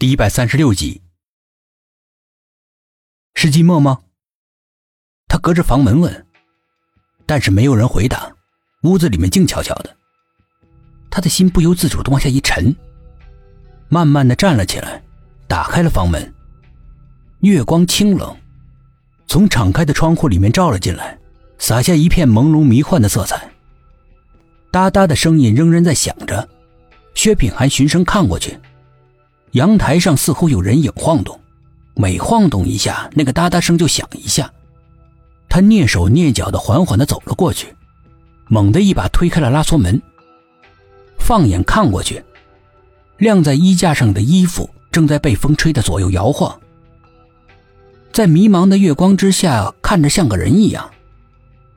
第一百三十六集，是寂寞吗？他隔着房门问，但是没有人回答。屋子里面静悄悄的，他的心不由自主的往下一沉，慢慢的站了起来，打开了房门。月光清冷，从敞开的窗户里面照了进来，洒下一片朦胧迷幻的色彩。哒哒的声音仍然在响着，薛品涵循声看过去。阳台上似乎有人影晃动，每晃动一下，那个哒哒声就响一下。他蹑手蹑脚的缓缓的走了过去，猛地一把推开了拉锁门。放眼看过去，晾在衣架上的衣服正在被风吹得左右摇晃，在迷茫的月光之下，看着像个人一样。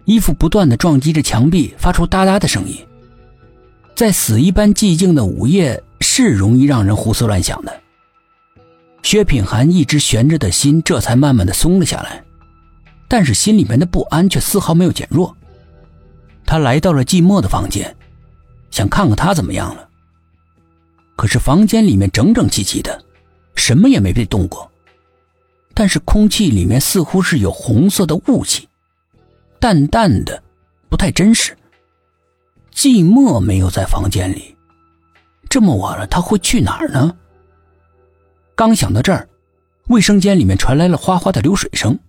衣服不断的撞击着墙壁，发出哒哒的声音。在死一般寂静的午夜。是容易让人胡思乱想的。薛品涵一直悬着的心这才慢慢的松了下来，但是心里面的不安却丝毫没有减弱。他来到了寂寞的房间，想看看他怎么样了。可是房间里面整整齐齐的，什么也没被动过，但是空气里面似乎是有红色的雾气，淡淡的，不太真实。寂寞没有在房间里。这么晚了，他会去哪儿呢？刚想到这儿，卫生间里面传来了哗哗的流水声。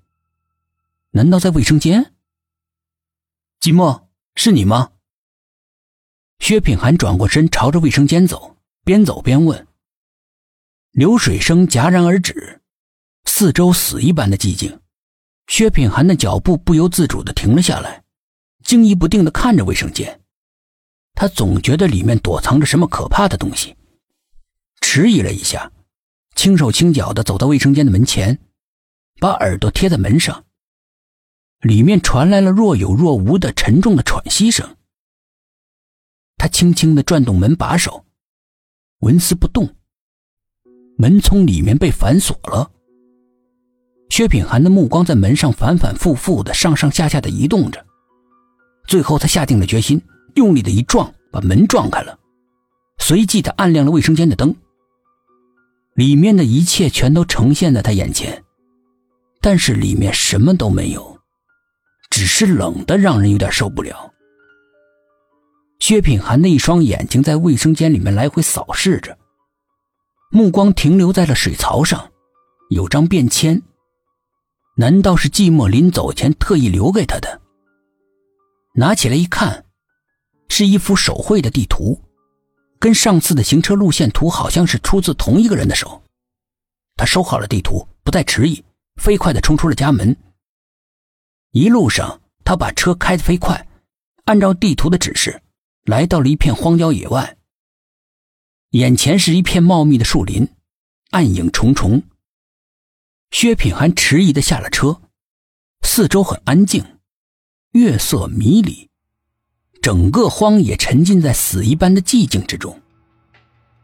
难道在卫生间？寂寞，是你吗？薛品涵转过身，朝着卫生间走，边走边问。流水声戛然而止，四周死一般的寂静。薛品涵的脚步不由自主的停了下来，惊疑不定的看着卫生间。他总觉得里面躲藏着什么可怕的东西，迟疑了一下，轻手轻脚的走到卫生间的门前，把耳朵贴在门上。里面传来了若有若无的沉重的喘息声。他轻轻的转动门把手，纹丝不动。门从里面被反锁了。薛品涵的目光在门上反反复复的上上下下的移动着，最后他下定了决心。用力的一撞，把门撞开了。随即，他按亮了卫生间的灯。里面的一切全都呈现在他眼前，但是里面什么都没有，只是冷的让人有点受不了。薛品涵的一双眼睛在卫生间里面来回扫视着，目光停留在了水槽上，有张便签。难道是寂寞临走前特意留给他的？拿起来一看。是一幅手绘的地图，跟上次的行车路线图好像是出自同一个人的手。他收好了地图，不再迟疑，飞快地冲出了家门。一路上，他把车开得飞快，按照地图的指示，来到了一片荒郊野外。眼前是一片茂密的树林，暗影重重。薛品涵迟疑地下了车，四周很安静，月色迷离。整个荒野沉浸在死一般的寂静之中，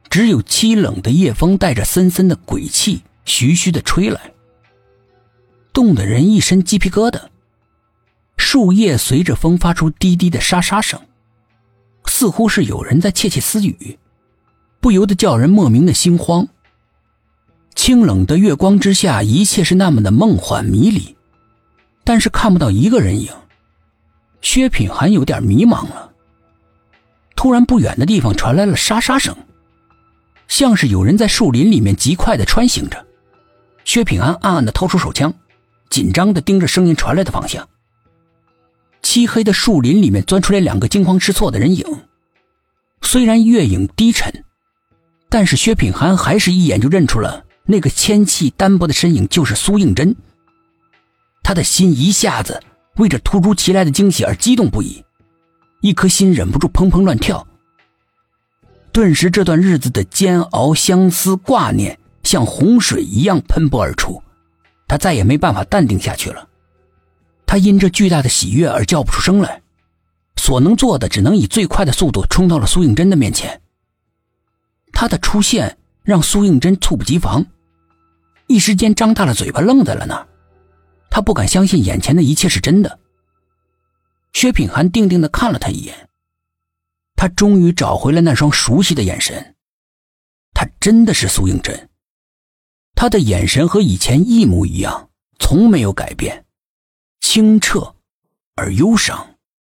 只有凄冷的夜风带着森森的鬼气徐徐的吹来，冻得人一身鸡皮疙瘩。树叶随着风发出低低的沙沙声，似乎是有人在窃窃私语，不由得叫人莫名的心慌。清冷的月光之下，一切是那么的梦幻迷离，但是看不到一个人影。薛品涵有点迷茫了。突然，不远的地方传来了沙沙声，像是有人在树林里面极快的穿行着。薛品涵暗暗的掏出手枪，紧张的盯着声音传来的方向。漆黑的树林里面钻出来两个惊慌失措的人影，虽然月影低沉，但是薛品涵还是一眼就认出了那个纤细单薄的身影就是苏应真。他的心一下子。为这突如其来的惊喜而激动不已，一颗心忍不住砰砰乱跳。顿时，这段日子的煎熬、相思、挂念像洪水一样喷薄而出，他再也没办法淡定下去了。他因这巨大的喜悦而叫不出声来，所能做的只能以最快的速度冲到了苏应真的面前。他的出现让苏应真猝不及防，一时间张大了嘴巴，愣在了那儿。他不敢相信眼前的一切是真的。薛品涵定定的看了他一眼，他终于找回了那双熟悉的眼神。他真的是苏应真，他的眼神和以前一模一样，从没有改变，清澈而忧伤。